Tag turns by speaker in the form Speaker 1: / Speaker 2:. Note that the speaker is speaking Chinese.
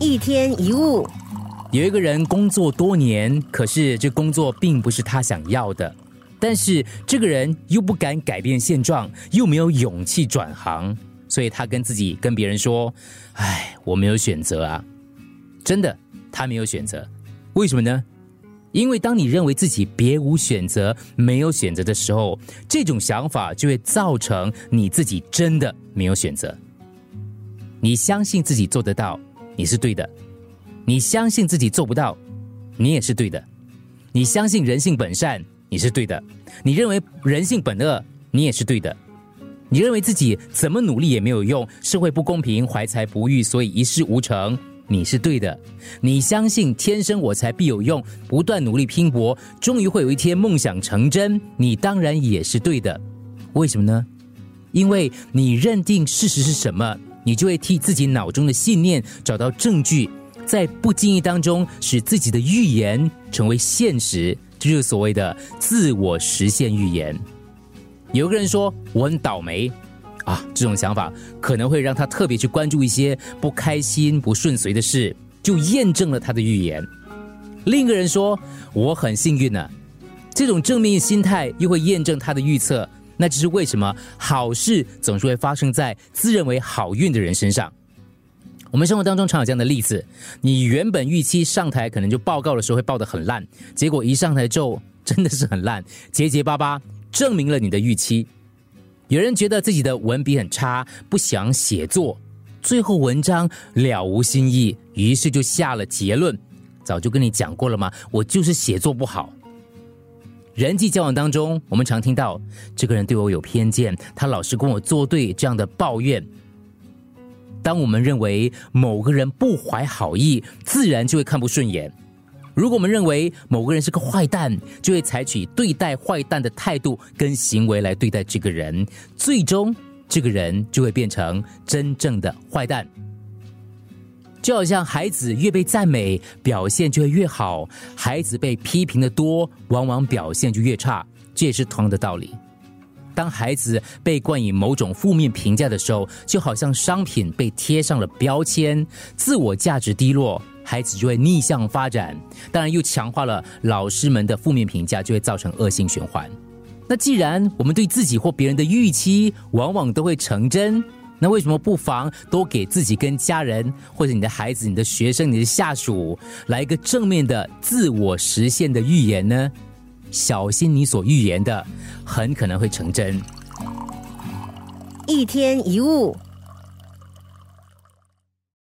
Speaker 1: 一天一物，
Speaker 2: 有一个人工作多年，可是这工作并不是他想要的，但是这个人又不敢改变现状，又没有勇气转行，所以他跟自己跟别人说：“哎，我没有选择啊！”真的，他没有选择，为什么呢？因为当你认为自己别无选择、没有选择的时候，这种想法就会造成你自己真的没有选择。你相信自己做得到。你是对的，你相信自己做不到，你也是对的；你相信人性本善，你是对的；你认为人性本恶，你也是对的；你认为自己怎么努力也没有用，社会不公平，怀才不遇，所以一事无成，你是对的；你相信天生我材必有用，不断努力拼搏，终于会有一天梦想成真，你当然也是对的。为什么呢？因为你认定事实是什么。你就会替自己脑中的信念找到证据，在不经意当中使自己的预言成为现实，这就是所谓的自我实现预言。有个人说我很倒霉啊，这种想法可能会让他特别去关注一些不开心、不顺遂的事，就验证了他的预言。另一个人说我很幸运呢，这种正面心态又会验证他的预测。那这是为什么好事总是会发生在自认为好运的人身上。我们生活当中常有这样的例子：你原本预期上台可能就报告的时候会报得很烂，结果一上台之后真的是很烂，结结巴巴，证明了你的预期。有人觉得自己的文笔很差，不想写作，最后文章了无新意，于是就下了结论：早就跟你讲过了吗？我就是写作不好。人际交往当中，我们常听到这个人对我有偏见，他老是跟我作对这样的抱怨。当我们认为某个人不怀好意，自然就会看不顺眼；如果我们认为某个人是个坏蛋，就会采取对待坏蛋的态度跟行为来对待这个人，最终这个人就会变成真正的坏蛋。就好像孩子越被赞美，表现就会越好；孩子被批评的多，往往表现就越差。这也是同样的道理。当孩子被冠以某种负面评价的时候，就好像商品被贴上了标签，自我价值低落，孩子就会逆向发展。当然，又强化了老师们的负面评价，就会造成恶性循环。那既然我们对自己或别人的预期往往都会成真。那为什么不妨多给自己、跟家人，或者你的孩子、你的学生、你的下属，来一个正面的自我实现的预言呢？小心你所预言的，很可能会成真。
Speaker 1: 一天一物。